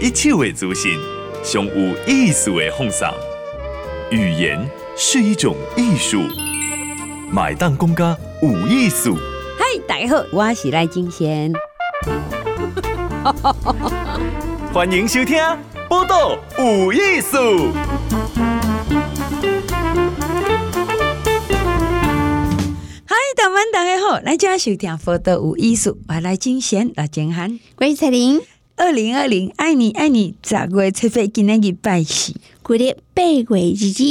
一切为中心，胸无艺术为奉上。语言是一种艺术，买单公家无艺术。嗨，大家好，我是赖金贤。欢迎收听《报道无艺术》。嗨，同们大家好，来家收听《报道有艺术》，我赖金贤，赖金汉，我是彩玲。二零二零，爱你爱你，十月七日今天礼拜四，过日八月日子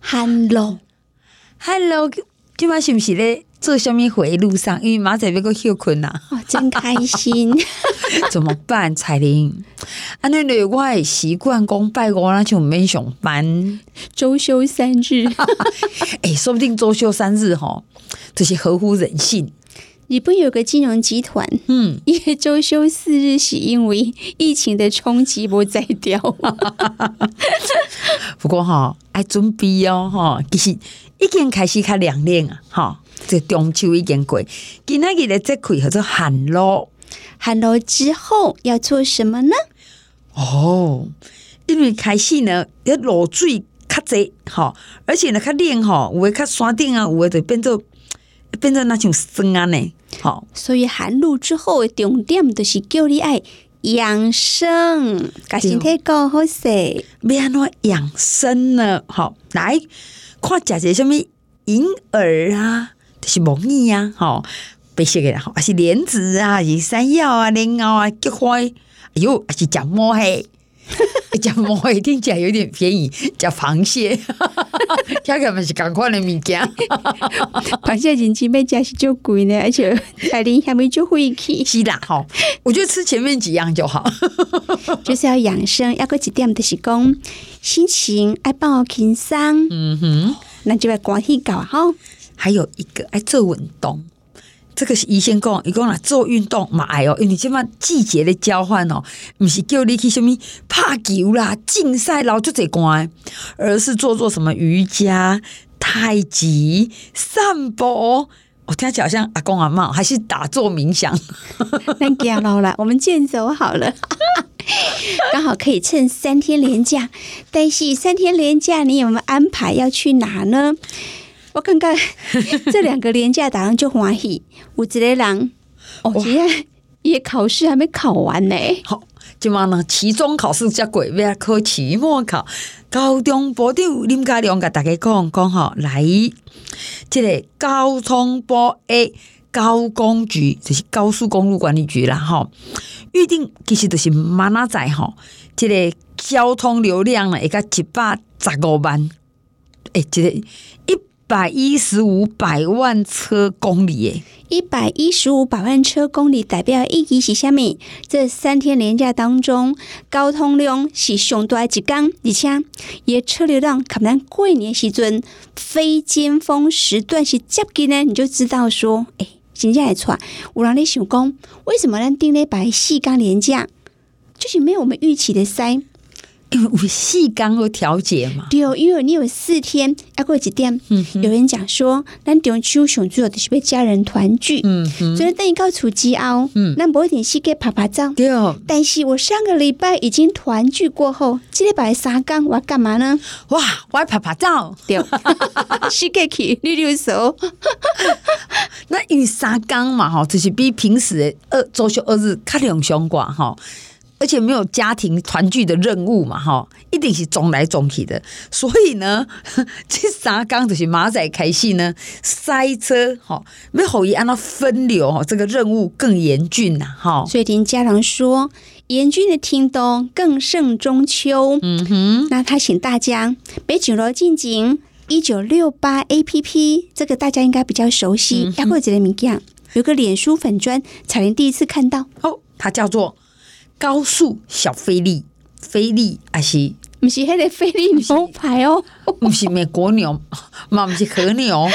，Hello，Hello，今晚是不是咧做什么回路上？因为马仔要个休困呐，哦，真开心，怎么办？彩玲，啊，那那我习惯讲拜五那就没上班，周休三日，哎、欸，说不定周休三日哈，这是合乎人性。日本有个金融集团，嗯，因为周休四日是因为疫情的冲击不再掉。不过哈，爱准备哦，哈，其实已经开始较凉凉啊，哈，这中秋已经过，今仔日的节气叫做寒露，寒露之后要做什么呢？哦，因为开始呢，要落水较济，哈，而且呢较冷哈，有的较山顶啊，有的就变做变做那种霜啊呢。好，所以寒露之后的重点就是叫你爱养生，把身体搞好些。要安怎养生呢？好，来看食些什么银耳啊，就是木耳啊，好，白色的吼，还是莲子啊，还是山药啊，莲藕啊，菊花，哎呦，还是讲摸黑。讲毛一听起来有点便宜，讲螃蟹，听起来是赶快的物件。螃蟹人情被加是就贵呢，而且海林还没就会去。是啦，好，我觉得吃前面几样就好，就是要养生，要过几点的是讲心情爱帮我轻松，嗯哼，那就要关系搞好。还有一个爱做运动。这个是医生讲，伊讲啦，做运动嘛，哎哟，因为这么季节的交换哦，不是叫你去什么拍球啦、竞赛，然后就这关，而是做做什么瑜伽、太极、散步。我听起来好像阿公阿妈，还是打坐冥想。那给老了，我们健走好了，刚好可以趁三天连假。但是三天连假，你有没有安排要去哪呢？我感觉 这两个连假打上就欢喜，有一个人哦，今天也考试还没考完呢。好，今晚呢，期中考试才过，要考期末考。高中部长林佳良给大家讲讲吼，来，这个交通部的高工局就是高速公路管理局啦，吼，预定其实就是明仔载哈，这个交通流量呢，一个一百十五万，哎，这个一。百一十五百万车公里，诶，一百一十五百万车公里代表意义是虾米？这三天连假当中，交通量是上大一天，而且也车流量可能过年时阵非尖峰时段是接近呢，你就知道说，诶，真正会错。有人咧想讲，为什么咱顶礼拜四天连假就是没有我们预期的塞？因为有细刚会调节嘛，对哦，因为你有四天要过几天。嗯，有人讲说，咱中秋上主要的是被家人团聚，嗯，所以等于到初几后，嗯，那无一点时间拍拍照，对哦。但是我上个礼拜已经团聚过后，这礼拜三更我要干嘛呢？哇，我要拍拍照，对，时间去溜溜手。那因为三更嘛，哈，就是比平时的二周休二日较两相挂哈。而且没有家庭团聚的任务嘛，哈，一定是总来总去的。所以呢，这三刚就是马仔开戏呢，塞车，哈，没好意按照分流，哈，这个任务更严峻呐，哈。所以听家长说，严峻的听冬更胜中秋。嗯哼，那他请大家别紧锣进警一九六八 APP，这个大家应该比较熟悉。要过几个名样，有个脸书粉砖，彩玲第一次看到，哦，它叫做。高速小菲力，菲力还是不是迄个菲力牛排哦？不是美国牛，嘛不是和牛。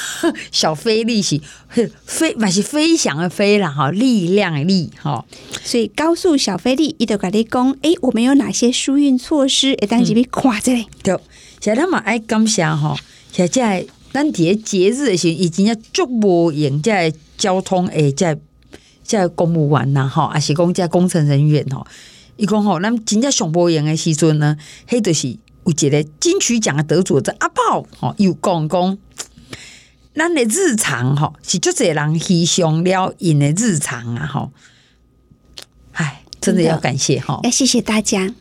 小菲力是飞，嘛是飞翔的飞啦哈，力量的力哈。所以高速小菲力，伊都甲你讲，哎，我们有哪些疏运措施？哎，当时被垮着嘞。对，现在他们爱感谢哈，现在咱伫节节日的时候，已经要足无用在交通诶，在。在公务员呐，哈，还是公家工程人员吼，伊讲吼，咱真正上无用的时阵呢，迄就是有一个金曲奖的得主，这阿炮吼，又讲讲，咱的日常吼是足侪人牺牲了因的日常啊吼，哎，真的要感谢哈，要谢谢大家。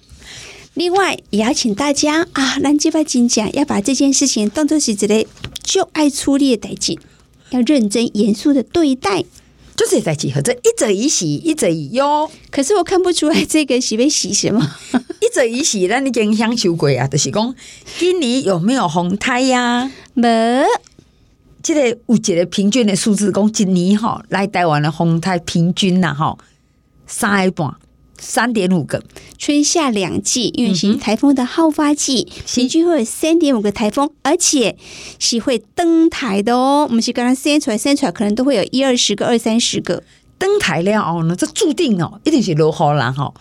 另外也要请大家啊，咱这摆真正要把这件事情当作是一个就爱处理的代志，要认真严肃的对待。就是在集合这一者以喜，一者以忧。可是我看不出来这个喜被喜什么？一者以喜，那你影响秋鬼啊？就是讲今年有没有红胎呀、啊？没。这个有一个平均的数字，讲今年哈来台湾的红胎平均呐哈三个半。三点五个，春夏两季，因为是台风的好发季，嗯、平均会有三点五个台风，而且是会登台的哦。我们是刚刚生出来，生出来可能都会有一二十个、二三十个登台了哦。那这注定哦，一定是落雨啦哈。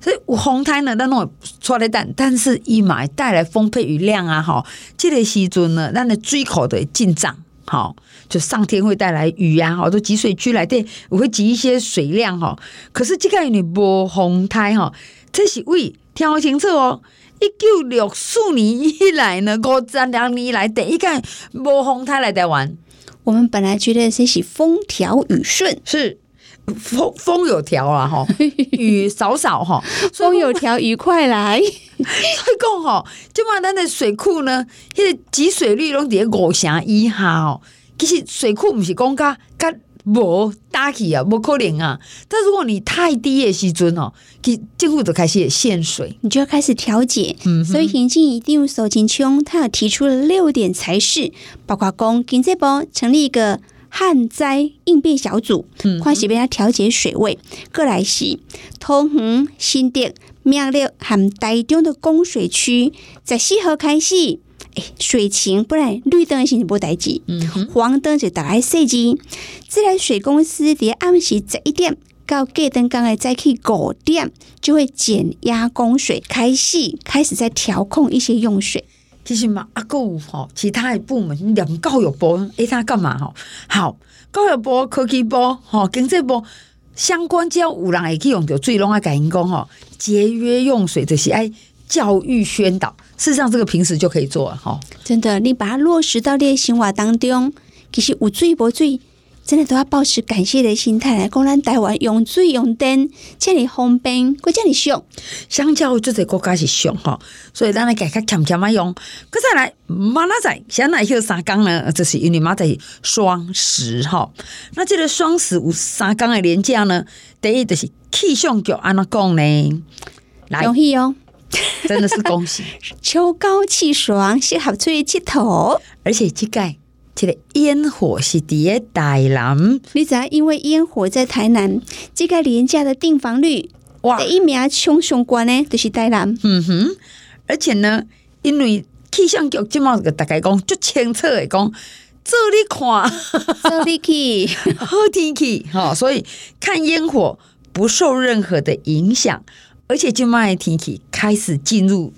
所以有风台呢，那种出来但，但是一买带来丰沛雨量啊哈。这个时阵呢，那的水库的进账。好，就上天会带来雨呀，好多集水区来电，我会集一些水量哈。可是这个你无洪台哈，这是为听清楚哦。一九六四年以来呢，五十两年来第一个无洪台来台湾。我们本来觉得这是风调雨顺，是风风有条啊哈，雨少少哈，风有条 雨快来。所以讲哈，就嘛咱的水库呢，迄个集水率拢伫五成以下哦。其实水库不是讲甲甲无大气啊，无可能啊。但如果你太低的时阵哦，其政府就开始限水，你就要开始调节。嗯，所以行政一定手紧穷，他有提出了六点才是，包括讲经济部成立一个旱灾应变小组，看是要调节水位，过来是桃园新店。苗栗和台中的供水区，在四号开始，哎，水情不然绿灯是无代志，嗯，黄灯就打来设计。自来水公司在暗时十一点到隔灯刚才再去五点，就会减压供水，开始开始在调控一些用水。其实嘛，阿有吼，其他的部门，连教育部，哎，他干嘛吼？好，教育部、科技部、吼经济部。相关只要有人会去用着水，拢爱甲因讲吼，节约用水就是爱教育宣导。事实上，这个平时就可以做了哈。真的，你把它落实到你的生活当中，其实有水无水。真的都要保持感谢的心态来讲，咱台湾用水用电这里方便，国家里俗，相较于这些国家是俗吼，所以咱来改较俭俭仔用。搁再来明仔载先来休三工呢，就是因为明仔载双十哈。那这个双十有三工的连假呢，第一就是气象局安怎讲呢？来恭喜哦，真的是恭喜，秋高气爽，适合出去佚佗，而且这个。这个烟火是伫诶台南，你知道因为烟火在台南，这个廉价的订房率哇，第一名冲上关呢，就是台南。嗯哼，而且呢，因为气象局这么个大概讲，足清楚的讲，这里看，这里去，好天气。哈，所以看烟火不受任何的影响，而且就卖天气开始进入。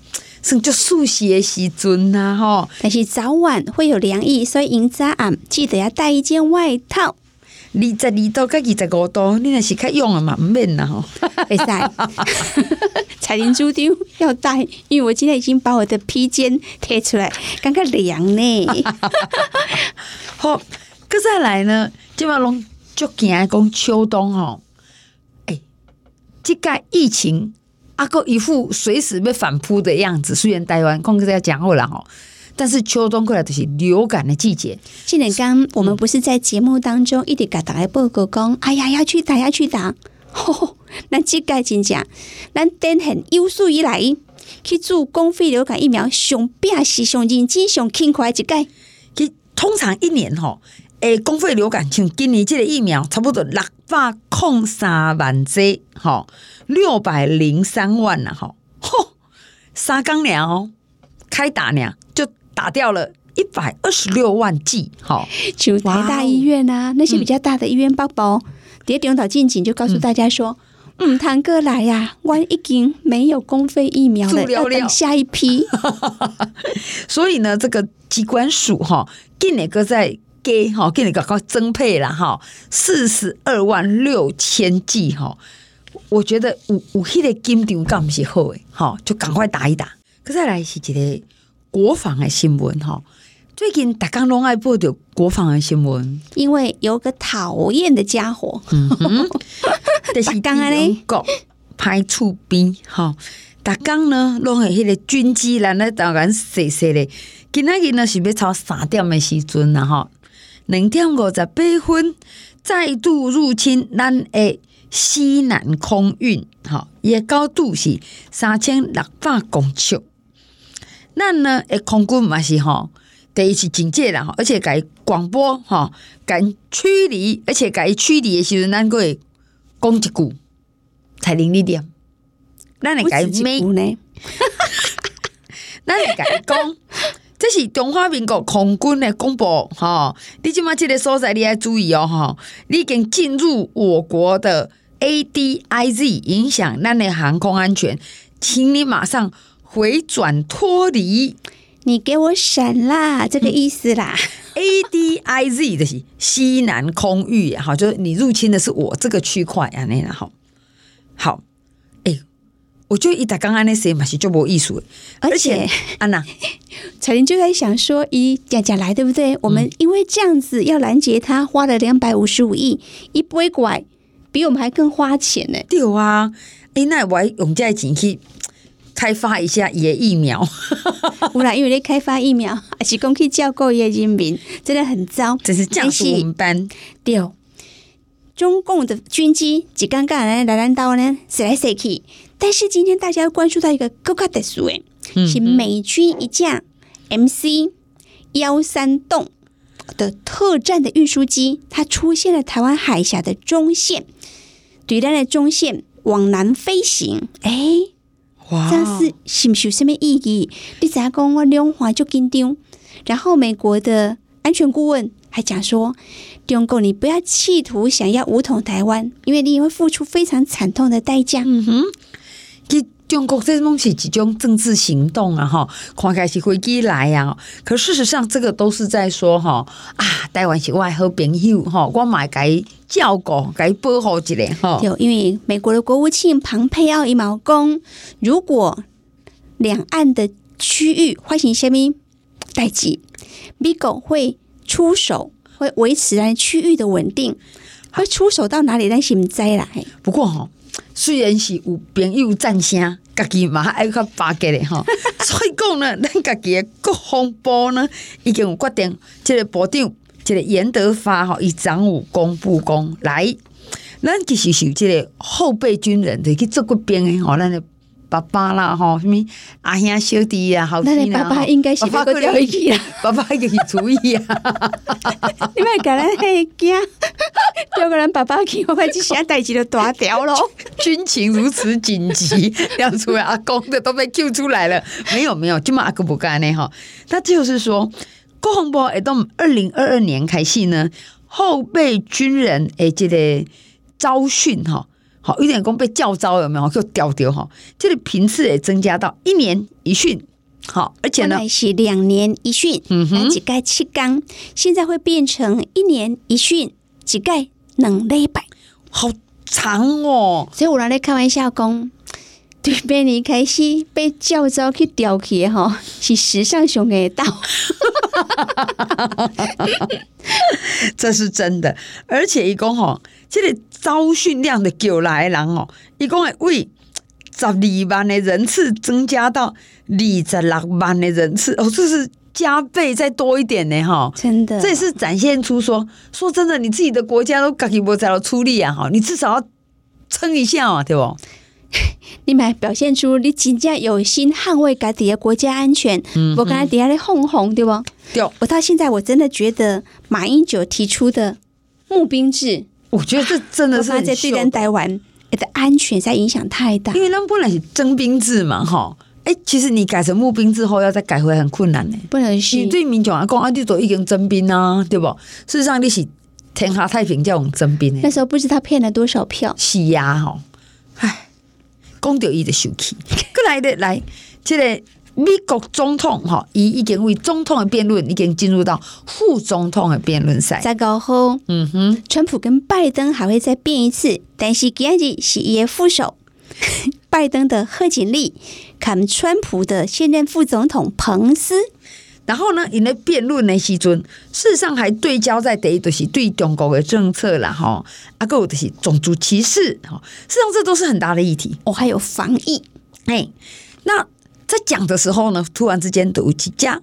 是就速写时阵呐，吼！但是早晚会有凉意，所以迎早暗记得要带一件外套。二十二度跟二十五度，你若是较用啊嘛？毋免啦，吼！会使 彩铃猪丢要带，因为我今天已经把我的披肩贴出来，感觉凉呢。好，搁再来呢，今晚拢就惊讲秋冬哦。哎，这个疫情。阿哥一副随时被反扑的样子，虽然台湾控制在讲后了哈，但是秋冬过来就是流感的季节。现在刚我们不是在节目当中一直给大家报告讲，哎呀要去打要去打，那这个真讲，咱等很有史以来去做公费流感疫苗，上边是上认真上勤快一个。其通常一年吼，诶，公费流感像今年这个疫苗差不多六百零三万剂，吼。六百零三万了吼，吼，三缸两哦，开打两就打掉了一百二十六万剂，好，就台大医院啊，那些比较大的医院，包包谍中岛近景就告诉大家说，嗯，堂哥来呀，我已经没有公费疫苗了，要等下一批。所以呢，这个机关署哈，今年个在给哈，给你搞搞增配了哈，四十二万六千剂哈。我觉得有有迄个紧张感是好诶，哈，就赶快打一打。可再来是一个国防的新闻哈，最近大家拢爱报着国防的新闻，因为有个讨厌的家伙，嗯哼，就是刚刚咧，国派出兵吼，逐工呢拢系迄个军机来那当然细细咧，今仔日呢是要超三点的时阵啦哈，两点五十八分再度入侵咱诶西南空运，哈，伊诶高度是三千六百公尺。咱呢，诶，空军嘛是吼，第一次警戒啦，吼而且改广播吼，改驱离，而且改驱离的时阵，咱个会讲一句，才零一点，咱会改每呢，咱会改讲，这是中华民国空军的公布吼，你即马这个所在你要注意哦，吼，你已经进入我国的 ADIZ，影响咱的航空安全，请你马上。回转脱离，你给我闪啦！这个意思啦。A D I Z 的是西南空域，好，就是你入侵的是我这个区块啊，那好，好，哎、欸，我觉得一打刚安那些嘛是就没意思，而且安娜 彩玲就在想说，一讲讲来对不对？我们因为这样子要拦截他，花了两百五十五亿，一不拐，比我们还更花钱呢。对啊，哎、欸，那我还用这钱去。开发一下野疫苗，不然因为你开发疫苗，还是讲去教过一些人民，真的很糟，真是将士我们班。对，中共的军机几尴尬来来拦刀呢，谁来谁去？但是今天大家要关注到一个更加特殊诶，是美军一架 MC 幺三栋的特战的运输机，它出现了台湾海峡的中线，对岸的中线往南飞行，诶。哇这样是是不是有什么意义？你怎样讲我两话就紧张？然后美国的安全顾问还讲说，中共你不要企图想要武统台湾，因为你也会付出非常惨痛的代价。嗯哼，其中国这种是一种政治行动啊，哈，看起来是飞机来啊，可事实上这个都是在说哈啊，台湾是我的好朋友哈，我买该照顾该保护一下哈。就因为美国的国务卿庞佩奥一毛公，如果两岸的区域发生什么代志，美国会出手，会维持来区域的稳定，会出手到哪里？咱是唔知啦。不过哈。虽然是有朋友赞声，家己嘛爱较巴结的吼，所以讲呢，咱家己的国防部呢已经有决定，即个部长，即个严德发吼，伊长武公布公来，咱其实是即个后备军人就去做过兵的吼，咱的。爸爸啦，吼什么阿兄小弟啊，好弟那爸爸应该是个掉一起啊，爸爸给你主意啊！你莫讲咱嘿惊，叫个人爸爸去，我快去现在代志就大条咯。军情如此紧急，亮出来阿公的都被救出来了。没有没有，就嘛阿公不干呢哈。那就是说，国防部诶，从二零二二年开始呢，后备军人诶，这个招训哈。好，有点讲被教招有没有？就调调哈，这个频次也增加到一年一训。好，而且呢是两年一训，嗯哼，几盖七缸，现在会变成一年一训，几盖两礼拜，好长哦。所以我拿来开玩笑讲，对面你开始被教招去调去哈，是时尚熊的到，这是真的。而且一共哈，这个。招训量的叫来人哦，一共会为十二万的人次增加到二十六万的人次哦，这是加倍再多一点呢哈，真的，这也是展现出说说真的，你自己的国家都自己没在出力啊哈，你至少要撑一下啊，对不？你们表现出你真正有心捍卫家己的国家安全，嗯、我刚才底下的哄哄，对不？对，我到现在我真的觉得马英九提出的募兵制。我觉得这真的是在对人台湾的。安全在影响太大，因为他们本来是征兵制嘛，哈，哎，其实你改成募兵之后，要再改回来很困难呢。不能是。你对民众来讲，啊，你都已经征兵啊，对不？事实上，你是天下太平叫我们征兵。那时候不知道骗了多少票，是呀，哈，哎，公掉一的手气，过来的来，这个美国总统哈，伊已经为总统的辩论已经进入到副总统的辩论赛。再过后，嗯哼，川普跟拜登还会再辩一次，但是今日是伊的副手，拜登的贺锦丽，看川普的现任副总统彭斯。然后呢，因咧辩论的时阵，事实上还对焦在第一，就是对中国的政策啦，哈，啊，个就是种族歧视，哈，事实上这都是很大的议题。哦，还有防疫，哎，那。在讲的时候呢，突然之间都有几家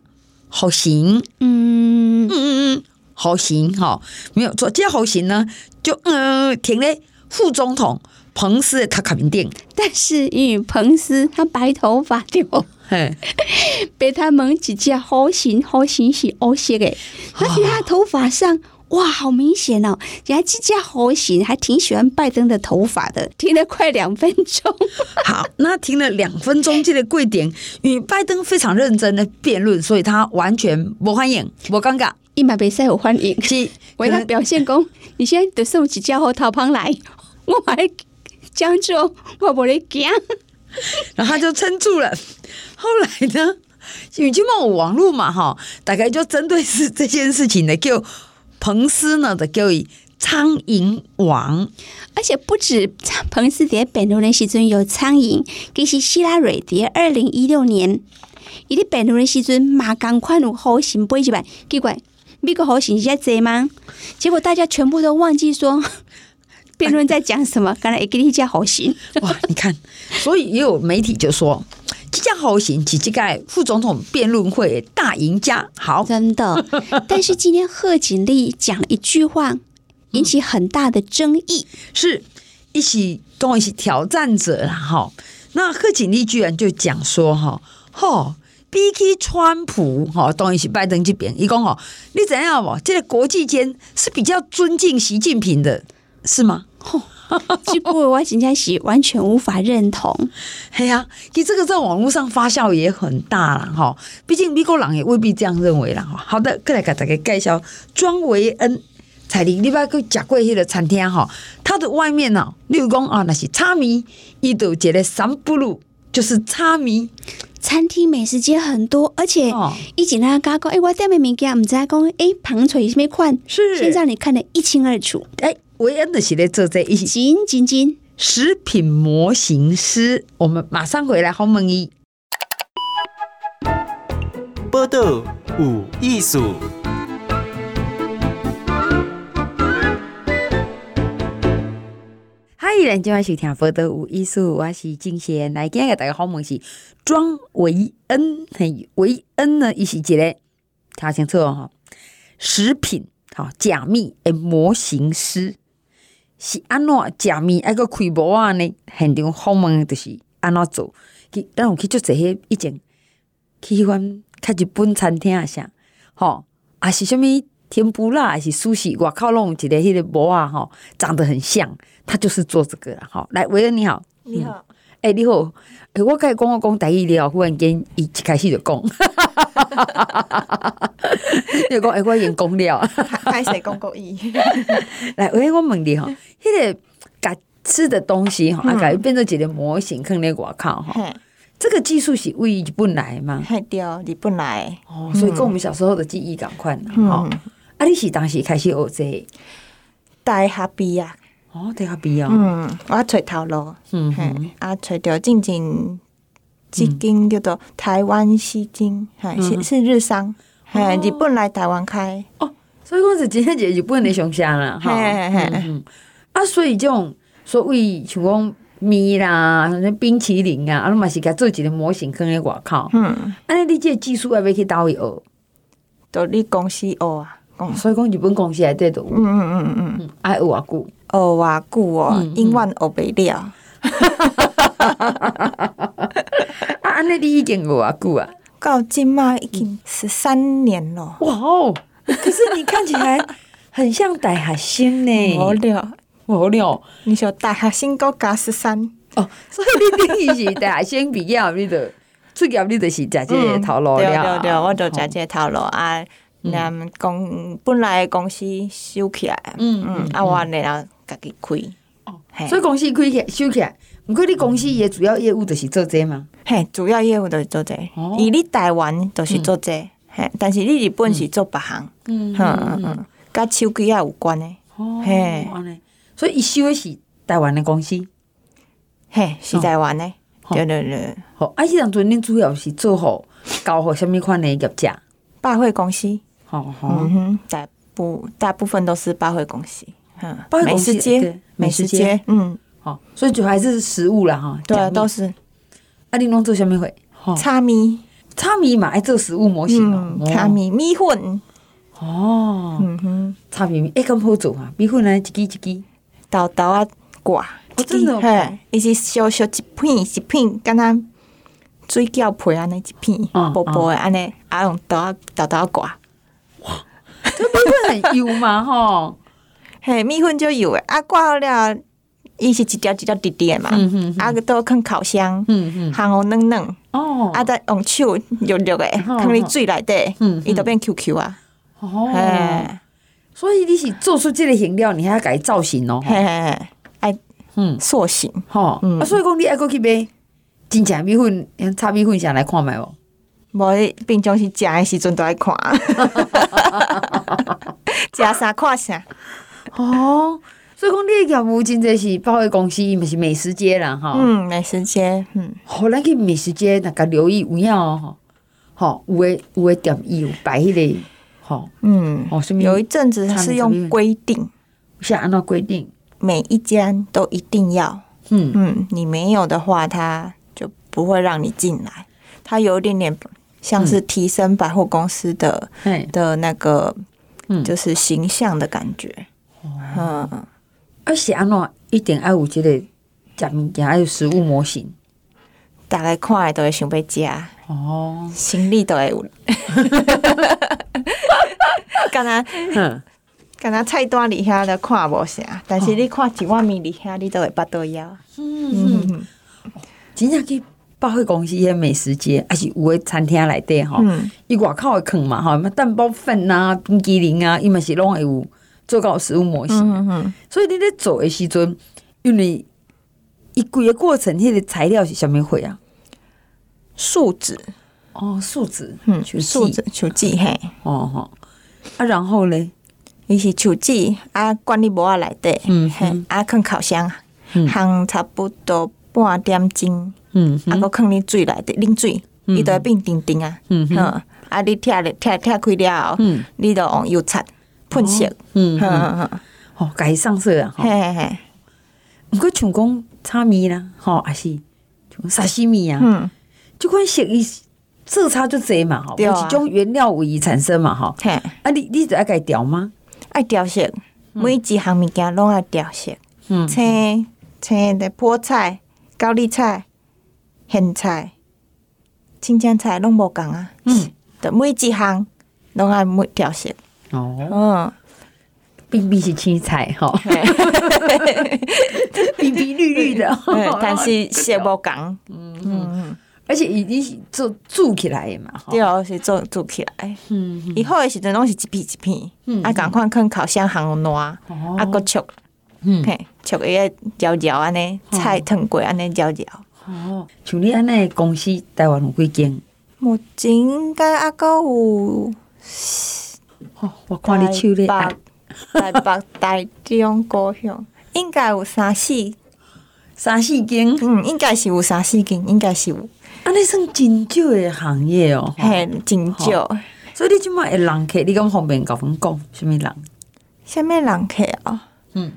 好行，嗯嗯嗯，好行哈，没有错，这好行呢，就嗯停嘞副总统彭斯的卡卡名店，但是因为彭斯他白头发对不？嘿，被他们几家好行好行是欧些的，而且他头发上。哇，好明显哦！人家这家好行，还挺喜欢拜登的头发的。停了快两分钟，好，那停了两分钟，这个贵点与拜登非常认真的辩论，所以他完全不欢迎，不尴尬，一马比赛有欢迎，是 为他表现功。你现在得送几家好头旁来，我还讲究，我不来讲，然后他就撑住了。后来呢，因为就问我网络嘛，哈，大概就针对是这件事情呢，就。彭斯呢的叫伊苍蝇王，而且不止彭斯在辩论的时阵有苍蝇，其实希拉蕊在二零一六年，伊的辩论的时阵马刚快有好行不一般，奇怪，美国好行在这吗？结果大家全部都忘记说 辩论在讲什么，刚才一个一家好行，哇，你看，所以也有媒体就说。即将好行，是即个副总统辩论会大赢家。好，真的。但是今天贺锦丽讲了一句话，引起很大的争议，是一起跟我一起挑战者了哈。那贺锦丽居然就讲说哈，吼，比起川普哈，当然是拜登这边，伊讲哦，你怎样哦？这个国际间是比较尊敬习近平的，是吗？吼。这句我现在是完全无法认同。哎呀，其实这个在网络上发酵也很大了哈。毕竟美国人也未必这样认为了哈。好的，再来给大家介绍庄维恩彩玲，你不要去吃过那个餐厅哈。它的外面呢，例如讲啊，那是叉米，伊都一个三不鲁，就是叉米。餐厅美食街很多，而且一进来刚讲，哎，我店面物件唔知讲，哎，旁垂什么款，是先让你看得一清二楚，哎。维恩的系列做在一起，金金金食品模型师，我们马上回来。好梦一。报道有艺术，嗨，人今晚是听报道有艺术，我是金贤，来今日大家好问是庄维恩，嘿，维恩呢，伊是一个听清楚哦，食品好假密诶模型师。是安怎食面爱个开模啊呢？现场访问就是安怎做？去，咱有去做这些以前去迄款较日本餐厅啊，啥吼，还是啥物天妇罗，还是苏式，外口弄一个迄个模啊，吼，长得很像，他就是做这个啦，吼。来，维恩你好，你好，哎、嗯欸、你好，诶、欸，我开始讲我讲台语了，忽然间伊一开始就讲，就讲哎，我已经讲了，开始讲国语。来，维恩我问你吼。迄个甲吃的东西哈，啊，甲变做一个模型，放咧外口哈。这个技术是为日本来吗？嘿，对，日本来。哦，所以跟我们小时候的记忆赶快呢。哈，啊，你是当时开始学这大学毕业。哦，大学毕业。嗯，我找头路。嗯哼，啊，找到进进一间叫做台湾西京，系是是日商，系日本来台湾开。哦，所以讲是真正一个日本的上下啦。嘿嘿嘿。啊，所以这种所谓像讲米啦、那冰淇淋啊，啊，拢嘛是甲做一个模型放在外口。嗯，啊，你这个技术要要去倒位学？到你公司学啊。所以讲日本公司内底都有。嗯嗯嗯嗯嗯。爱学偌久？学偌久哦，永远学不了。啊，安尼你已经学偌久啊？到今嘛已经十三年了。哇哦！可是你看起来很像大学生呢。无聊。好了，你说大学生够加十三哦，所以你等于是大学生毕业，你的 出业你就是食这个头路了。对对对，我就食这个头路啊。那公本来公司收起来，嗯嗯，啊，我呢要自己开。哦，嘿。所以公司开起来收起来，毋过你公司也主要业务就是做这嘛？嘿，主要业务就是做这。以你台湾就是做这个，嘿，但是你日本是做别行，嗯。嗯嗯嗯，甲手机啊有关的，哦，嘿，所以伊收的是台湾的公司。嘿，是台湾的，哦。对对对，好，啊，迄当阵恁主要是做好交互什物款的业者？百货公司，吼吼，嗯哼，大部大部分都是百货公司，嗯，美食街，美食街，嗯，好，所以就还是食物啦，哈。对啊，都是。啊，你拢做什么会？吼，炒米，炒米嘛爱做食物模型哦。嗯，，炒米米粉，哦，嗯哼，炒米哎，咁好做啊，米粉呢，一支一支，豆豆啊挂，哦真的哦。嘿，伊是小小一片一片，敢若水饺皮安尼一片嗯薄薄的安尼，啊用豆啊豆豆挂，这米粉很油嘛，吼，嘿，米粉就有诶，啊挂好了，伊是一条一条直直诶嘛。嗯哼，啊个都放烤箱，嗯嗯，烘好嫩嫩，哦，啊再用手揉揉的，嗯放入水内底嗯，伊都变 QQ 啊，哦，嘿，所以你是做出这个形料，你还要改造型哦，嘿嘿嘿，爱嗯，塑形，吼，嗯。啊，所以讲你爱过去买真正米粉，炒米粉上来看觅无？无你平常时食诶时阵都爱看，食啥看啥。哦，所以讲你的业务真济是百货公司，毋是美食街啦，吼。嗯，美食街，嗯，好，咱去美食街，大家留意有影哦，吼，有诶有诶店伊有摆迄个，吼，嗯，哦，什么有一阵子是用规定，是按照规定，每一间都一定要，嗯，嗯，你没有的话，他就不会让你进来。他有一点点像是提升百货公司的、嘿，的那个，嗯。就是形象的感觉。嗯，啊是安怎一定爱有即个食物件，爱有食物模型，逐个看的都会想要食，哦，心里都会有。敢若哼，敢若菜单里遐都看无啥，但是你看一碗面里遐，你都会巴肚枵。嗯嗯，真正去百货公司迄美食街，还是有诶餐厅内底吼，嗯。伊外口会囥嘛吼，什么蛋包粉啊、冰淇淋啊，伊嘛是拢会有做到食物模型。嗯嗯，所以你咧做的时阵，因为伊规个过程，迄个材料是啥物货啊？树脂，哦，树脂，嗯，树树脂，树脂嘿。哦吼。啊，然后咧，伊是树脂啊，灌入膜仔内底，嗯嘿，啊，放烤箱，嗯。烘差不多半点钟，嗯啊，搁放入水内底，冷水，伊就会变甜甜啊，嗯哼，啊，你拆咧拆拆开了后，嗯。你就用油擦喷色，嗯哼嗯，哼哼，哦，家己上色啊，吼。嘿。嘿嘿，毋过像讲炒面啦，吼，还是像沙西米啊，嗯，即款色伊色差就侪嘛，吼，有一种原料有伊产生嘛，吼。嘿，啊，你你就爱家己调吗？爱调色，每一项物件拢爱调色，嗯。青青的菠菜、高丽菜、咸菜、青江菜拢无共啊，嗯，就每一项拢爱每调色，哦，嗯。并不是青菜，吼，嘿碧碧绿绿的，但是色无共，嗯嗯，而且伊伊是做煮起来的嘛，吼。对，是做做起来。嗯，伊好的时阵拢是一片一片，嗯啊，赶快放烤箱烘烂，啊，哦佮灼，嗯，嘿，灼伊个焦焦安尼，菜烫过安尼焦焦。哦，像你安尼的公司，台湾有几间？目前应该还佫有哦，我看你手咧台按。北、台北、台中、高雄，应该有三四，三四间，嗯，应该是有三四间，应该是有，安尼算真少的行业哦。吼。嘿，真少。所以你即摆会人客，你敢方便甲阮讲，什么人？什物人客啊，嗯，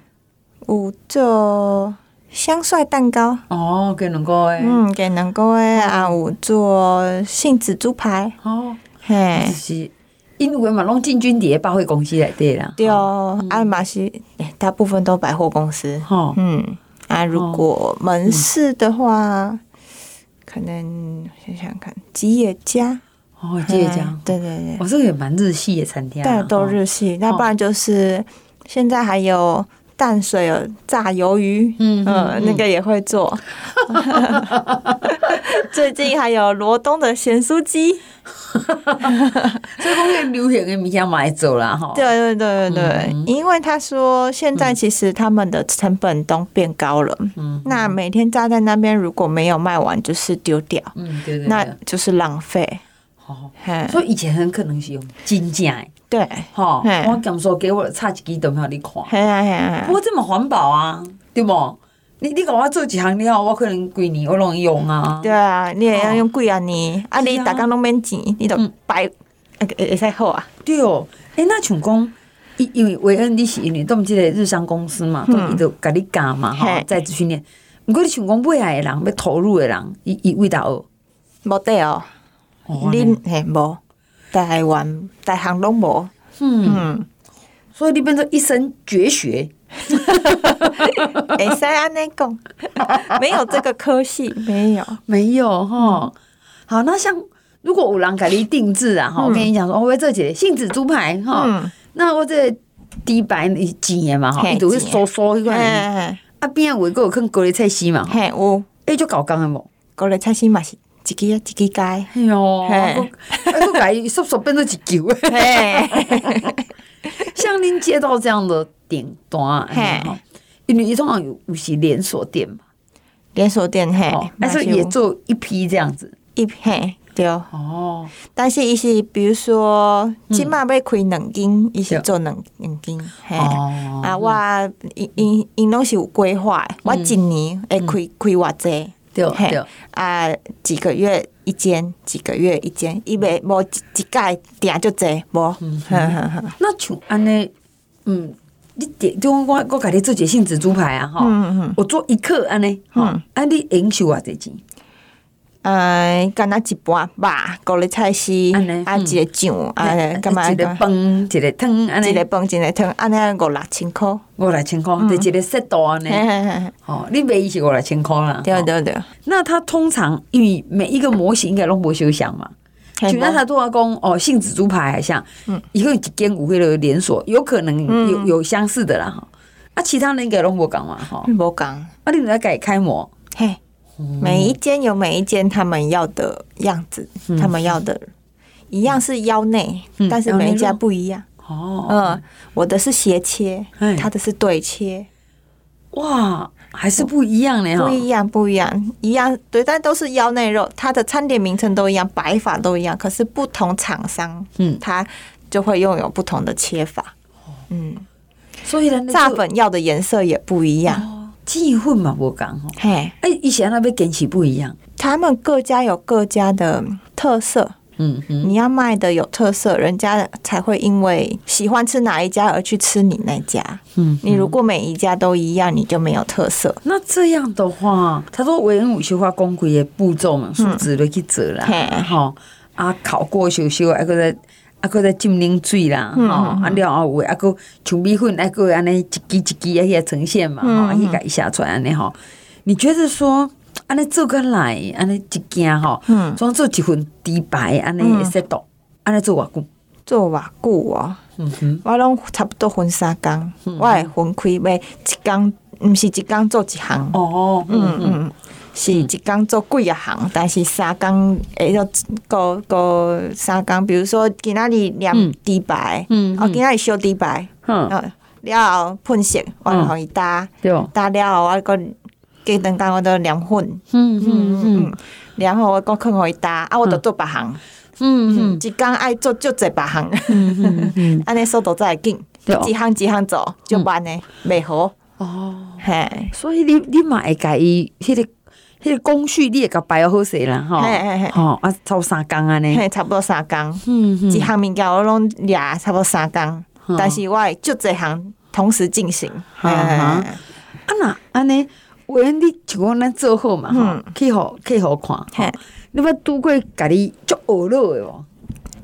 有做香帅蛋糕。哦，给两个诶，嗯，给两个诶啊，有做杏子猪排，哦，嘿。就，是因为嘛，拢进军伫百货公司内底啦。对哦，啊嘛是，大部分都百货公司，吼，嗯，啊，如果门市的话，可能想想看，吉野家，哦，这个嗯讲，对对对，哦，这个也蛮日系的餐厅啊，但都日系，那不然就是现在还有淡水有炸鱿鱼，嗯嗯，那个也会做。最近还有罗东的咸酥鸡，所以讲个流行的物件买走了哈。对对对对对，因为他说现在其实他们的成本都变高了，嗯，那每天炸在那边如果没有卖完，就是丢掉，嗯，对对，那就是浪费。哦，所以以前很可能是用金价，对，哈，我讲说给我差几支都没有你看，不过这么环保啊，对不？你你给我做几行料，我可能几年我拢用啊。对啊，你也要用几啊年，啊你大家拢免钱，你都白，会会使好啊。对哦，诶，那像讲，因因为维恩你是因为都唔记个日商公司嘛，都伊都甲你教嘛，哈，在职训练。不过你像讲买来的人，要投入的人，伊伊味道哦，冇得哦。恁嘿无，台湾大行拢无，嗯，所以你变成一身绝学，会使安尼讲，没有这个科系，没有，没有哈。好，那像如果有人给你定制啊，哈，我跟你讲说，我这节杏子猪排哈，那我这底白几年嘛哈，都会酥酥一块，啊边啊，我个有看高丽菜丝嘛，嘿，有，哎就搞刚的无，高丽菜丝嘛是。一支一支街，哎呦，哎，都改缩缩变成一球。像您接到这样的订单，因为伊通常有有些连锁店嘛，连锁店嘿，但是也做一批这样子，一批对。哦。但是伊是比如说，起码要开两间，伊是做两两间，嘿。啊，我因因因拢是有规划，我一年会开开偌济。对对啊，几个月一间，几个月一间，因为无一届订就这无。那像安尼，嗯，你点就我我家己做个杏子猪排啊，哈，我做一克安尼，哈，安尼营收啊这钱。呃，干那一半吧，高丽菜丝，啊，一个酱，啊，干嘛？一个饭，一个汤，安尼。一个饭，一个汤，安尼五六千块，五六千块，就一个 set 度安尼。哦，你卖伊是五六千块啦。对对对。那他通常因为每一个模型应该拢无相像嘛，就那他都要讲哦，杏子猪排还像，嗯，以后几间五会的连锁，有可能有有相似的啦哈。啊，其他人应该拢无讲嘛，哈，无讲。啊，你来改开模，嘿。每一间有每一间他们要的样子，他们要的一样是腰内，但是每一家不一样。哦，嗯，我的是斜切，他的是对切。哇，还是不一样呢？不一样，不一样，一样对，但都是腰内肉，它的餐点名称都一样，摆法都一样，可是不同厂商，嗯，它就会拥有不同的切法。嗯，所以呢，炸粉要的颜色也不一样。机会嘛，我讲吼，哎，以前那边跟起不一样，他们各家有各家的特色，嗯哼，你要卖的有特色，人家才会因为喜欢吃哪一家而去吃你那家，嗯，你如果每一家都一样，你就没有特色。那这样的话，他说维恩五修化工艺的步骤嘛，数字都去做了，哈，啊，考过修修，还搁在。啊，搁在浸冷水啦，吼，啊了后话，啊搁像米粉，啊搁安尼一支一支啊遐呈现嘛，吼，啊去改下出来安尼吼。你觉得说安尼做个来，安尼一件吼，装做一份猪排安尼会适度，安尼做偌久？做偌久哦？嗯哼，我拢差不多分三工，我会分开卖一工，毋是一工做一项。哦，嗯嗯。是一工做几啊行，但是三工会要个个三工，比如说今仔日念猪排，嗯，哦，今仔日烧猪排，嗯，了后喷色，我互伊搭，搭了后我搁隔两工我都念粉，嗯嗯嗯，然后我搁去互伊搭，啊，我着做别项，嗯嗯，一工爱做足侪别项，嗯嗯嗯，安尼速度才会紧，一项一项做就慢呢，袂好，哦，嘿，所以你你嘛会介意迄个。迄个工序你也甲摆好势啦，吼，吼啊，差不多三工安尼，差不多三工，嗯，一项物件我拢俩差不多三工，但是我会就这项同时进行，啊那安尼，我你就讲咱做好嘛，哈，去互去互看，你捌拄过家己足学乐诶无？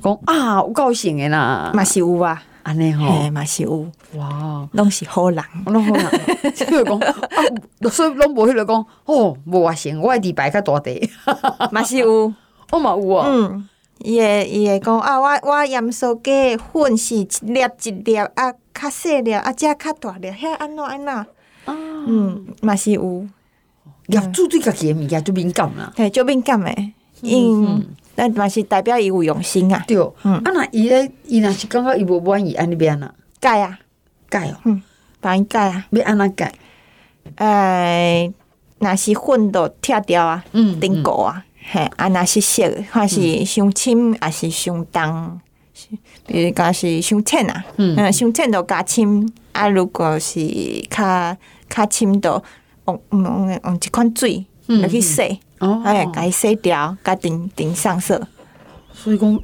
讲啊，有够性诶啦，嘛是有啊。安尼吼，嘛是有。哇，拢是好人，拢好人。所以讲啊，所以拢无迄个讲哦，无外形，我的猪排较大块，嘛是有，我嘛有啊。嗯，伊会伊会讲啊，我我盐酥鸡粉是一粒一粒啊，较细粒啊，遮较大粒，遐安怎安怎？嗯，嘛是有。业主对家己诶物件就敏感啦，嘿，就敏感诶，因那嘛是代表伊有用心啊。对，嗯，啊那伊咧，伊若是感觉伊无满意，安尼变啊？改啊，改哦，嗯，帮伊改啊，要安怎改？诶，若是粉都拆掉啊，嗯，顶固啊。嘿，啊，若是色，还是伤深，还是伤重，比如讲是伤浅啊，嗯，伤浅就加深，啊，如果是较较深就用用用一款水来去洗，哦，哎，甲伊洗掉，甲顶顶上色，所以讲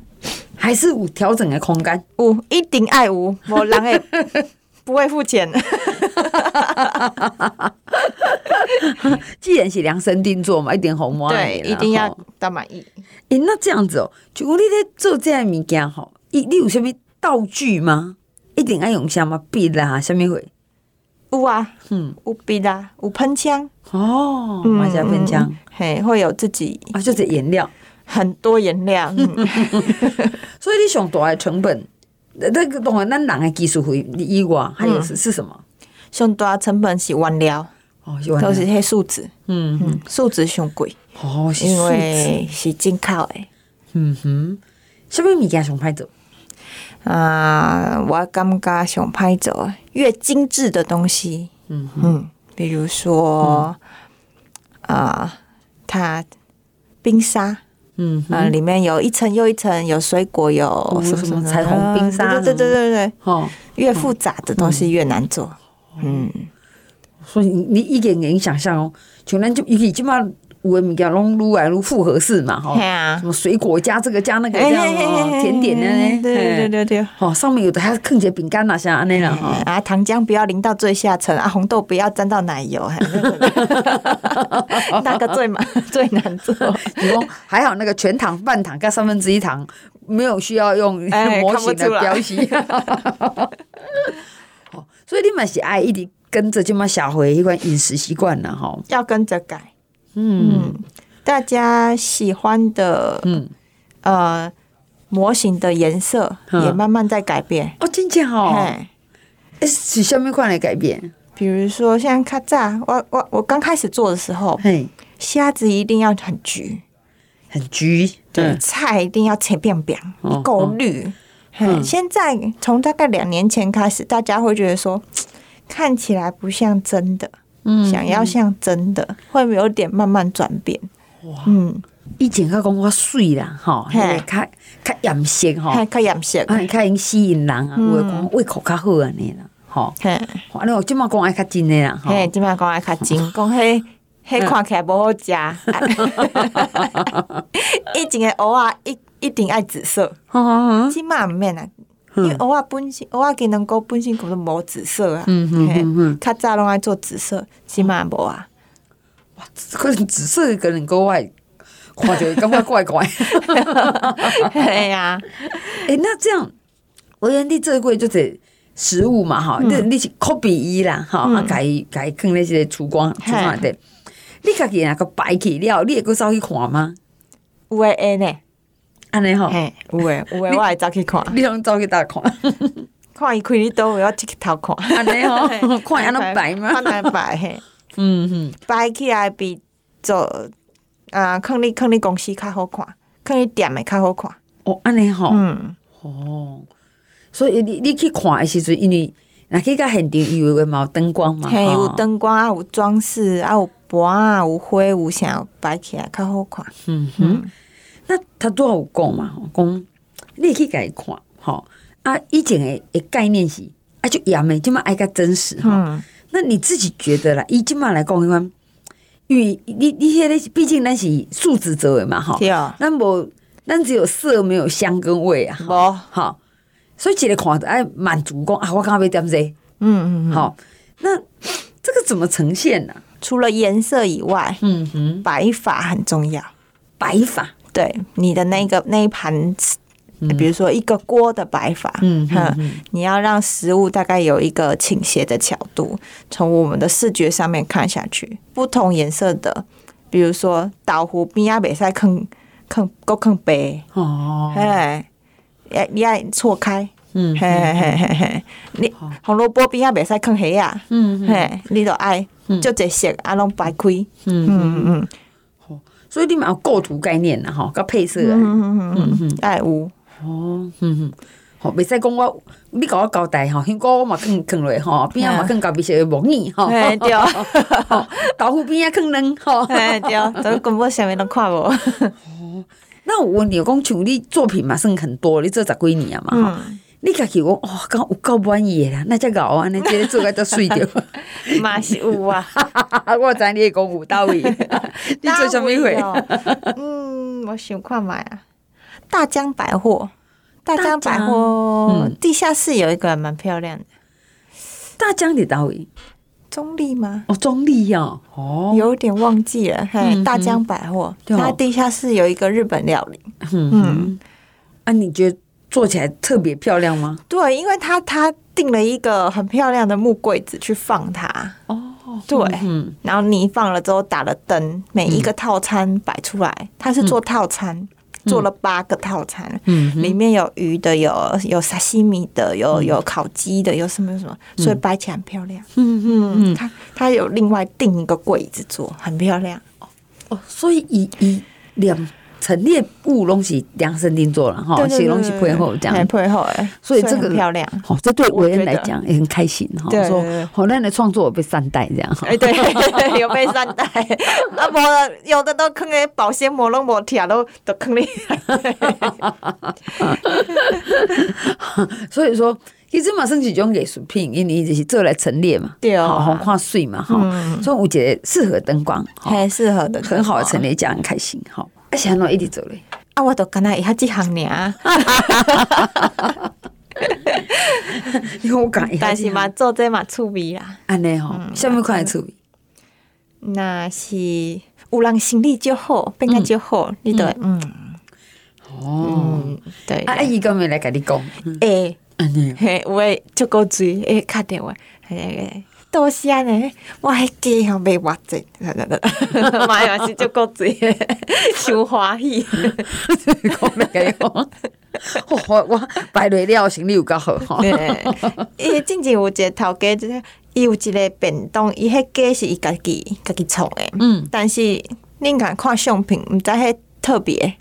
还是有调整的空间，有，一定爱有，无人会 不会付钱。既然是量身定做嘛，一点好满对，一定要到满意。诶，那这样子哦，就你在做这样物件吼，你你有啥物道具吗？一定爱用什么笔啦，什么会？有啊，嗯，有笔啊，有喷枪。哦，买下喷枪，嘿，会有自己啊，就是颜料，很多颜料，所以你上大的成本，那个当然咱人的技术费以外，还有是是什么？上大成本是原料。哦，都是些树脂，嗯。嗯，树脂上贵，哦，因为是进口诶，嗯哼，什么物件上歹做？啊，我感觉想拍做，越精致的东西，嗯嗯，比如说啊，它冰沙，嗯啊，里面有一层又一层，有水果，有什么什么彩虹冰沙，对对对对对，哦，越复杂的东西越难做，嗯。所以你一点点想象哦，像咱就伊个即马有诶物件拢愈来愈复合式嘛，吼，什么水果加这个加那个这样甜点呢？对对对对，哦，上面有的还是坑些饼干呐，像安尼啦，哈，啊，糖浆不要淋到最下层，啊，红豆不要沾到奶油，那个最难 最难做。你说还好那个全糖、半糖跟三分之一糖，没有需要用模型的标识。哦，所以你们是爱一直。跟着就嘛下回一款饮食习惯了哈，要跟着改。嗯，大家喜欢的嗯呃模型的颜色也慢慢在改变。哦，真的哦。哎，是什么款来改变？比如说像卡扎，我我我刚开始做的时候，嘿，虾子一定要很橘，很橘。对，菜一定要切变扁，够绿。嗯，现在从大概两年前开始，大家会觉得说。看起来不像真的，嗯，想要像真的，嗯、会有点慢慢转变。哇，嗯，以前较讲我水啦，吼，较较严色吼，较严色，啊，较用吸引人啊，有诶讲胃口较好安尼啦，吼，嘿，反正我即马讲爱较真诶啦，嘿，即马讲爱较真，讲迄迄看起来无好食，以前诶蚵仔一一定爱紫色，即马毋免啊。因为蚵仔本身，蚵仔技能够本身可能无紫色啊，嗯嗯嗯，较早拢爱做紫色，起码无啊。哇，可能紫色可能够外，看着感觉怪怪。对呀，哎，那这样，我原地这柜就是食物嘛，哈，你你是 copy 伊啦，哈，啊改改放那些烛光烛光的，你家己那个摆起了，你会阁走去看吗？有诶会呢。安尼吼，有诶有诶，我会走去看。你拢走去倒看，看伊开你倒，我要去头看。安尼吼，看伊安怎摆嘛？看安怎摆嘿，嗯哼，摆起来比做啊，囥你囥你公司较好看，囥你店诶较好看。哦，安尼吼，嗯，哦，所以你你去看诶时阵，因为若去到现场，伊有诶嘛有灯光嘛，嘿，有灯光啊，有装饰啊，有盘啊，有花，有啥摆起来较好看。嗯哼。那他都有讲嘛？讲你去甲伊看，吼啊！以前诶诶概念是啊，就盐诶，即嘛爱较真实哈。嗯、那你自己觉得啦？以即嘛来讲，因为因为你你现在毕竟咱是树脂做诶嘛，吼。对啊。咱无咱只有色，没有香跟味啊。无好，所以一个看着爱满足讲啊，我刚刚要点这。嗯嗯。好，那这个怎么呈现呢？除了颜色以外，嗯哼，白法很重要。摆法。对你的那个那一盘，比如说一个锅的摆法，嗯哼，你要让食物大概有一个倾斜的角度，从我们的视觉上面看下去，不同颜色的，比如说岛湖边啊，袂使放放搁放白，哦，嘿，你你爱错开，嗯，嘿嘿嘿嘿，你红萝卜边啊袂使坑黑啊，嗯嘿，你都爱就这些啊，拢摆开，嗯嗯嗯所以你嘛有构图概念啦，吼，甲配色啊，嗯嗯嗯嗯，爱有，哦，嗯嗯，吼，袂使讲我，你甲我交代吼，香菇我嘛放放落吼，边仔嘛放高比色的木耳吼，嘿对，豆腐边仔放卵吼，嘿对，都根本啥物拢看无，那我问你，讲像你作品嘛算很多，你做十几年啊嘛，吼，你家己讲哦，刚有够满意的啦，那只牛安尼，即个做个都水掉，嘛是有啊，我知你讲有到位，你做什么会？嗯，我想看买啊，大江百货，大江百货江地下室有一个蛮漂亮的，大江的到位中立吗？哦，中立呀，哦，有点忘记了，嘿，嗯大江百货，它地下室有一个日本料理，嗯。嗯，啊，你觉得做起来特别漂亮吗？对，因为他他订了一个很漂亮的木柜子去放它，哦，对，嗯，然后你放了之后打了灯，每一个套餐摆出来，他是做套餐。做了八个套餐，嗯里面有鱼的，有有沙西米的，有有烤鸡的，有什么有什么，所以摆起来很漂亮。嗯嗯嗯，它它有另外订一个柜子做，很漂亮。哦，所以以以两陈列物拢是量身定做了哈，对对对是拢是配合这嘿样。配合哎，所以这个很漂亮。好，这对伟恩我觉得来讲也很开心哈。说对好，咱的创作有被善待这样哈。哎，对，有被善待。啊，无有的都坑诶保鲜膜拢无贴，都都坑你。所以说，其实嘛算是一种艺术品，因为就是做来陈列嘛，对哦好，看水嘛哈。所以我觉得适合灯光，哈很适合的，很好的陈列，这样很开心哈。而且还能一直做咧。啊，我都跟他一下这行尔，因 为我讲，但是嘛，做这嘛趣味啦。安尼吼，什么款的趣味？那是有人心理就好，变个就好，你对，嗯，哦，嗯，对。啊，阿姨刚没来甲你讲，诶，安尼嘿，有诶，足够水，诶，敲电话，嘿，多谢呢，我迄鸡向卖偌济，妈呀，是足够水，伤欢喜。讲没跟你讲，我我排落了心里有够好。吼。伊之前有一个头家，就是伊有一个便当，伊迄鸡是伊家己家己创诶，嗯。但是恁敢看相片，毋知迄特别，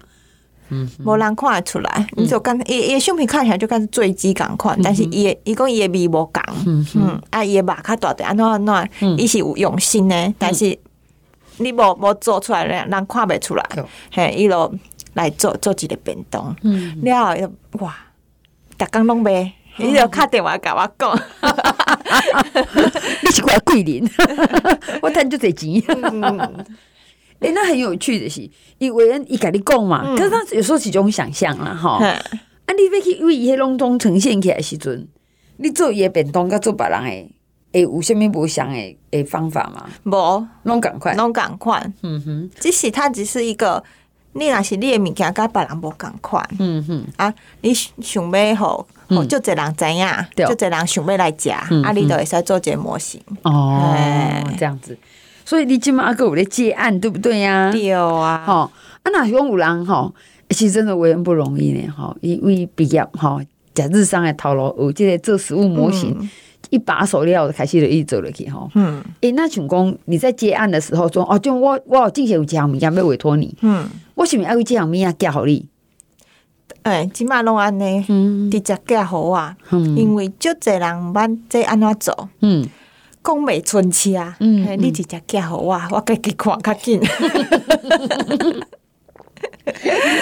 嗯，无人看得出来。你就干伊伊相片看起来就敢是醉鸡共款，但是伊诶伊讲伊诶味无共，嗯嗯，啊伊诶肉较大条，安怎安怎，伊是有用心诶，但是你无无做出来，人人看袂出来。对，嘿，伊就来做做一个便当，嗯。了后哇，逐工拢卖。伊就打电话甲我讲，你是怪桂林，我赚就这钱。嗯哎，那很有趣的是，伊为人伊甲你讲嘛，可是他有时候是一种想象啦，哈。啊，你要去为伊迄拢总呈现起来的时阵，你做伊诶便当，甲做别人诶，会有虾物无相诶诶方法吗？无拢共款。拢共款，嗯哼，只是它只是一个，你若是你诶物件，甲别人无共款嗯哼，啊，你想要互互足侪人知影，对。足侪人想要来食，嗯啊，你就会使做一个模型，哦哎，这样子。所以你今嘛还有咧接案，对不对呀？对啊，吼，啊，若是讲有人吼，其实真的为人不容易呢，吼，因为毕业吼，在日商的头路有这个做食物模型，一把手了开始就一直做落去吼。嗯诶，那像讲你在接案的时候说，哦，就我我有之前有一项物件要委托你，嗯，我是毋是爱为这项物件寄互你？诶，即马拢安尼，嗯直接寄互我，嗯因为足侪人毋捌这安怎做。嗯，讲袂出气啊！嗯你直接寄互我，我家己看较紧。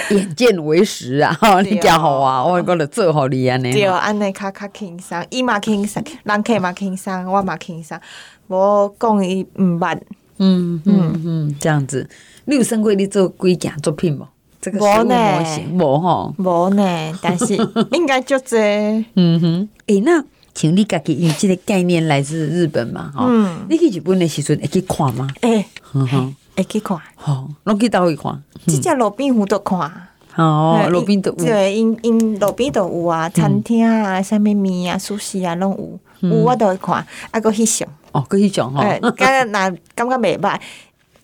眼见为实啊！吼，你对寄互我，我讲就做互你安尼。对，安尼较较轻松，伊嘛轻松，人客嘛轻松，我嘛轻松。无讲伊毋捌，嗯嗯嗯，这样子，你有算过你做几件作品无？这个食物模型无吼？无呢。但是应该足济。嗯哼，诶，那请你家己因为这个概念来自日本嘛？吼，嗯你去日本的时阵会去看吗？诶，嗯哼，会去看，好，拢去倒位看。即只路边有都看。哦，路边都有。对，因因路边都有啊，餐厅啊，啥物面啊、寿司啊，拢有。有我都会看，啊，佫翕相。哦，嗰一种吼。诶，感觉若感觉袂歹。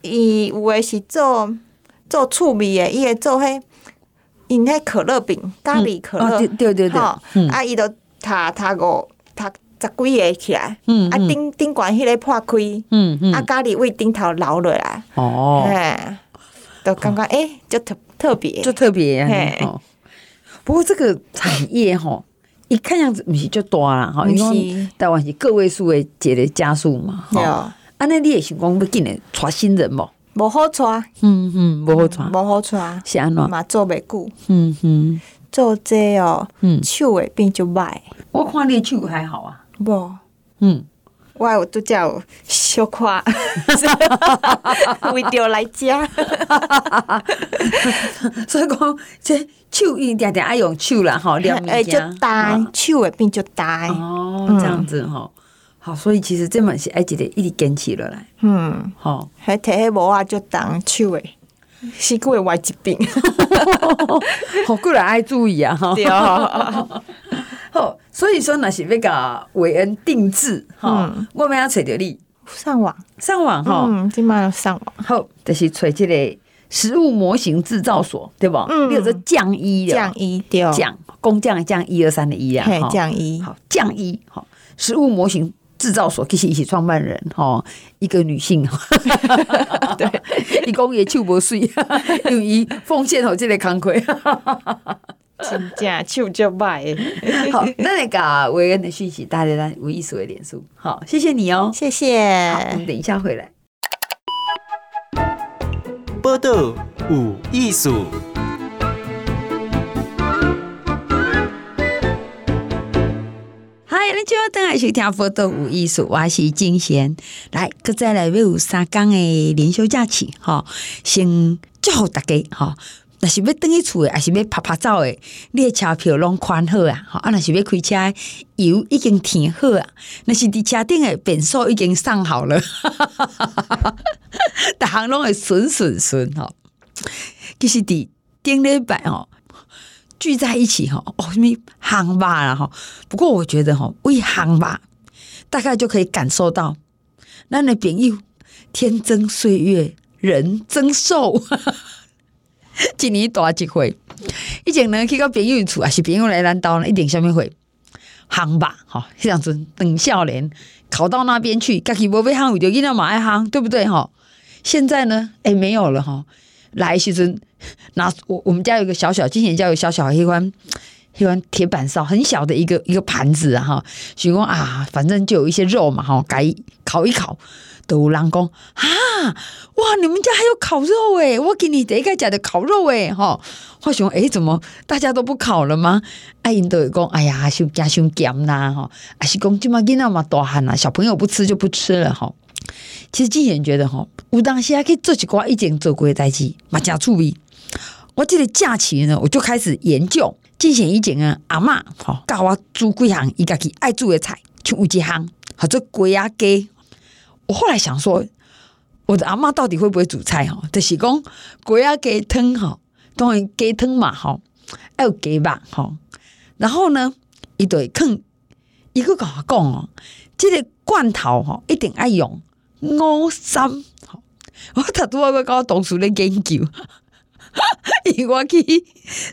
伊有诶是做做趣味诶，伊会做迄因迄可乐饼，咖喱可乐、对对对，啊，伊都他他五他十几个起来，嗯，啊顶顶管迄个破开，嗯嗯，啊家里为顶头留落来，哦，哎，都感觉诶，就特特别，就特别，嘿，不过这个产业吼，一看样子毋是就大啦，吼，因为台湾是个位数的一个加速嘛，哈，啊，那你也想讲要紧的带新人无？无好带，嗯嗯，无好带，无好带，是安怎？嘛做袂久，嗯哼，做这哦，嗯，手会变就歹，我看你手还好啊，无，嗯，我有拄则有小可，为着来食，所以讲这手一定定爱用手啦，吼，两面就大，手会变就大，哦，这样子吼。好，所以其实这门是爱一个一直坚持落来。嗯，好，还摕迄无啊，就当手诶，是个会歪疾病。好，过来爱注意啊！哈，对啊。好，所以说那是那个韦恩定制哈，我们要找到你上网上网哈，嗯，今晚要上网。好，就是找这个食物模型制造所，对不？嗯，有个酱一的酱一对，酱工匠酱一二三的一啊，酱一好酱一好食物模型。制造所其实一起创办人哈，一个女性，对，一共也就不岁，用于奉献好这个慷慨，真正就就卖。好，那那个维恩的讯息，大家来无意识的脸书。好，谢谢你哦，谢谢。好，我们等一下回来。波道有艺术。你就要等下去听报道有艺术，我是金贤。来，搁再来，要有三天的连休假期，哈，先祝福大家，哈。若是要等去厝的，还是要拍拍照的，你的车票拢款好啊，吼。啊，若是要开车，油已经填好啊。若是伫车顶的变数已经上好了，哈哈哈哈哈。大行拢会顺顺顺，哈。其实伫顶礼拜哦。聚在一起哈，哦，什么夯吧然后。不过我觉得哈，为夯吧，大概就可以感受到，咱的朋友天增岁月人增寿，一年大一回。以前呢去到朋友厝，还是朋友来咱兜呢，一定什么会夯吧哈。这样子等少年考到那边去，家己无被夯，就囡仔嘛爱夯，对不对哈？现在呢，哎，没有了哈。来时阵。那我我们家有个小小，今年家有小小一款一款铁板烧，很小的一个一个盘子啊哈，许工啊，反正就有一些肉嘛哈，改烤一烤，都有人讲啊，哇，你们家还有烤肉诶，我给你第一个家的烤肉诶哈，我想诶，怎么大家都不烤了吗？阿英都有讲，哎呀，伤加伤咸呐哈，还是讲今嘛囡仔嘛大汉啦，小朋友不吃就不吃了哈。其实今年觉得哈，有当时还可以做几挂已经做过的代志，嘛加趣味。我这个假期呢，我就开始研究。之前以前啊，阿嬷吼教我煮几项伊家己爱煮的菜，像有一项或者龟仔鸡。我后来想说，我的阿嬷到底会不会煮菜？哈，就是讲鸡仔鸡汤哈，当然鸡汤嘛，哈，还有鸡肉哈。然后呢，一对坑，一个跟我讲哦，这个罐头哈，一定爱用五三。我他都要搞董事的研究。伊我去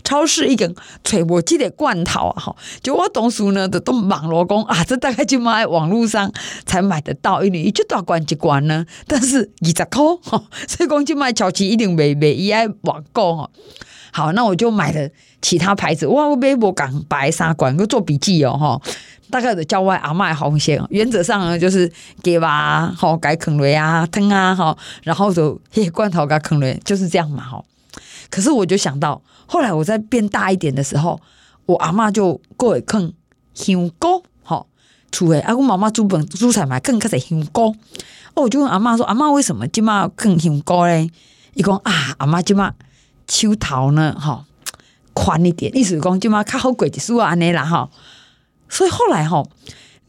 超市已经揣无即个罐头啊！吼，就我同事呢，就都网络讲啊，这大概就买网络上才买得到，因为伊这大罐一罐呢，但是二十块吼，所以讲就买超市一定袂袂伊爱网购吼。好，那我就买了其他牌子，哇，我买无共白三罐，我做笔记哦，吼，大概就叫我阿嬷红线，原则上呢就是给吧，吼，改坑雷啊，汤啊，吼，然后就嘿罐头改坑雷，就是这样嘛，吼。可是我就想到，后来我在变大一点的时候，我阿嬷就过会啃香菇，好，厝诶，啊，我妈妈煮饭煮菜嘛，更较侪香菇。哦，我就问阿嬷说：“阿嬷为什么今麦要更香菇嘞？”伊讲啊，阿嬷今麦手头呢，哈，宽一点，意思讲今麦较好过一丝安尼啦，哈。所以后来哈，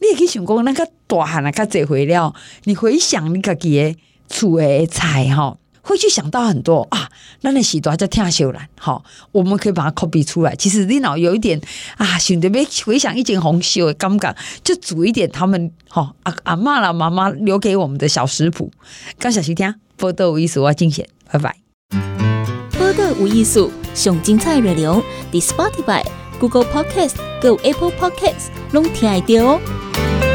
你也可以想讲，那个大汉啊，较侪回了，你回想你家己的厝诶菜，哈。会去想到很多啊，那那许多叫天秀兰，好，我们可以把它 copy 出来。其实你脑有一点啊，想得别回想一件红秀的感觉，就煮一点他们好阿阿嬷啦妈妈留给我们的小食谱。刚小徐听，报道有意思，我敬贤，拜拜。得有意思，上精彩内容，伫 Spotify、Google Podcast、Google Apple Podcasts，拢听得到哦。